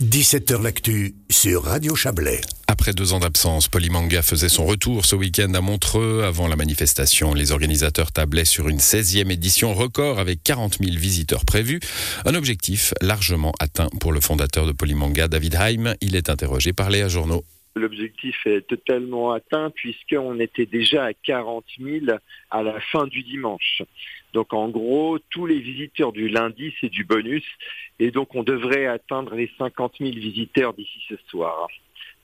17h L'actu sur Radio Chablais. Après deux ans d'absence, Polymanga faisait son retour ce week-end à Montreux. Avant la manifestation, les organisateurs tablaient sur une 16e édition record avec 40 000 visiteurs prévus. Un objectif largement atteint pour le fondateur de Polymanga, David Heim. Il est interrogé par Léa Journaux. L'objectif est totalement atteint puisqu'on était déjà à 40 000 à la fin du dimanche. Donc en gros, tous les visiteurs du lundi, c'est du bonus. Et donc on devrait atteindre les 50 000 visiteurs d'ici ce soir.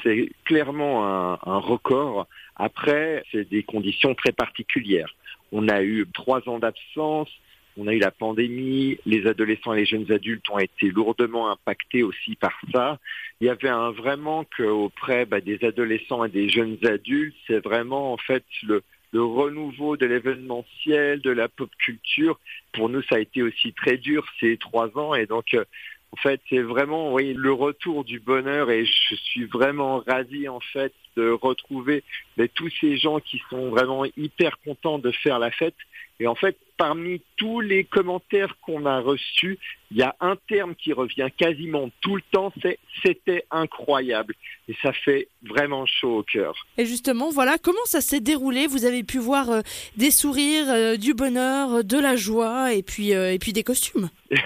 C'est clairement un, un record. Après, c'est des conditions très particulières. On a eu trois ans d'absence, on a eu la pandémie, les adolescents et les jeunes adultes ont été lourdement impactés aussi par ça. Il y avait un vraiment qu'auprès bah, des adolescents et des jeunes adultes, c'est vraiment en fait le, renouveau de l'événementiel, de la pop culture. Pour nous, ça a été aussi très dur ces trois ans et donc euh, en fait, c'est vraiment oui, le retour du bonheur et je suis vraiment ravi en fait de retrouver mais, tous ces gens qui sont vraiment hyper contents de faire la fête. Et en fait, parmi tous les commentaires qu'on a reçus, il y a un terme qui revient quasiment tout le temps, c'est c'était incroyable. Et ça fait vraiment chaud au cœur. Et justement, voilà, comment ça s'est déroulé? Vous avez pu voir euh, des sourires, euh, du bonheur, de la joie et puis, euh, et puis des costumes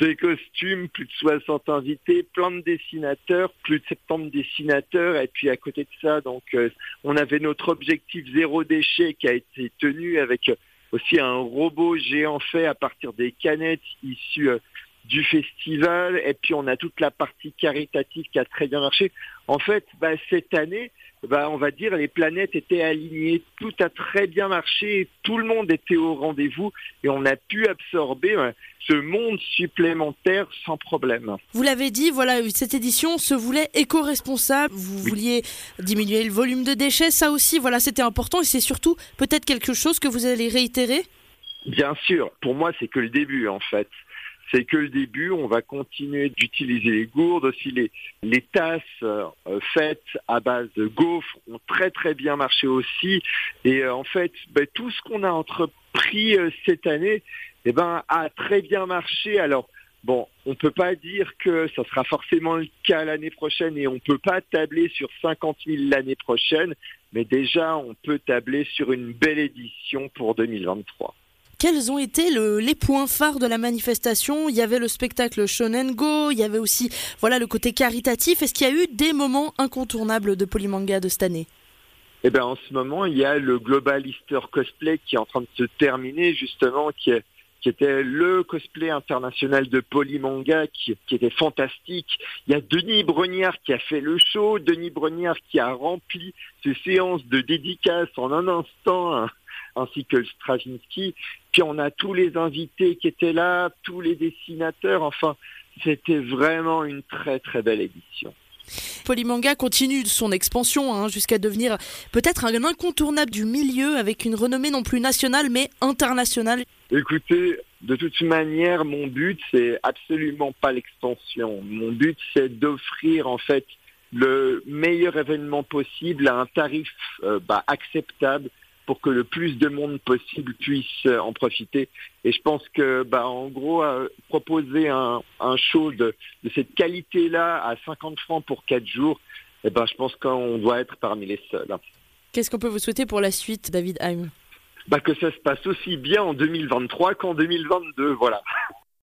des costumes, plus de 60 invités, plein de dessinateurs, plus de 70 dessinateurs. Et puis à côté de ça, donc, on avait notre objectif zéro déchet qui a été tenu avec aussi un robot géant fait à partir des canettes issues euh, du festival. Et puis on a toute la partie caritative qui a très bien marché. En fait, bah, cette année, bah, on va dire les planètes étaient alignées, tout a très bien marché, tout le monde était au rendez-vous et on a pu absorber ce monde supplémentaire sans problème. Vous l'avez dit, voilà, cette édition se voulait éco-responsable. Vous vouliez diminuer le volume de déchets, ça aussi, voilà, c'était important et c'est surtout peut-être quelque chose que vous allez réitérer? Bien sûr, pour moi c'est que le début en fait c'est que le début. On va continuer d'utiliser les gourdes, aussi les, tasses euh, faites à base de gaufres ont très très bien marché aussi. Et euh, en fait, ben, tout ce qu'on a entrepris euh, cette année, eh ben, a très bien marché. Alors, Bon, on ne peut pas dire que ça sera forcément le cas l'année prochaine et on ne peut pas tabler sur 50 000 l'année prochaine, mais déjà on peut tabler sur une belle édition pour 2023. Quels ont été les points phares de la manifestation? Il y avait le spectacle Shonen Go, il y avait aussi voilà le côté caritatif. Est-ce qu'il y a eu des moments incontournables de Polymanga de cette année? Eh bien, en ce moment, il y a le Global Easter Cosplay qui est en train de se terminer, justement, qui était le cosplay international de Polymanga qui, qui était fantastique. Il y a Denis Brognard qui a fait le show, Denis Brognard qui a rempli ses séances de dédicaces en un instant, ainsi que Stravinsky. Puis on a tous les invités qui étaient là, tous les dessinateurs. Enfin, c'était vraiment une très très belle édition. Polymanga continue son expansion hein, jusqu'à devenir peut-être un incontournable du milieu avec une renommée non plus nationale mais internationale. Écoutez, de toute manière, mon but c'est absolument pas l'expansion. Mon but c'est d'offrir en fait le meilleur événement possible à un tarif euh, bah, acceptable pour que le plus de monde possible puisse euh, en profiter. Et je pense que, bah, en gros, euh, proposer un, show de, cette qualité-là à 50 francs pour 4 jours, eh ben, je pense qu'on doit être parmi les seuls. Qu'est-ce qu'on peut vous souhaiter pour la suite, David Heim bah, Que ça se passe aussi bien en 2023 qu'en 2022, voilà.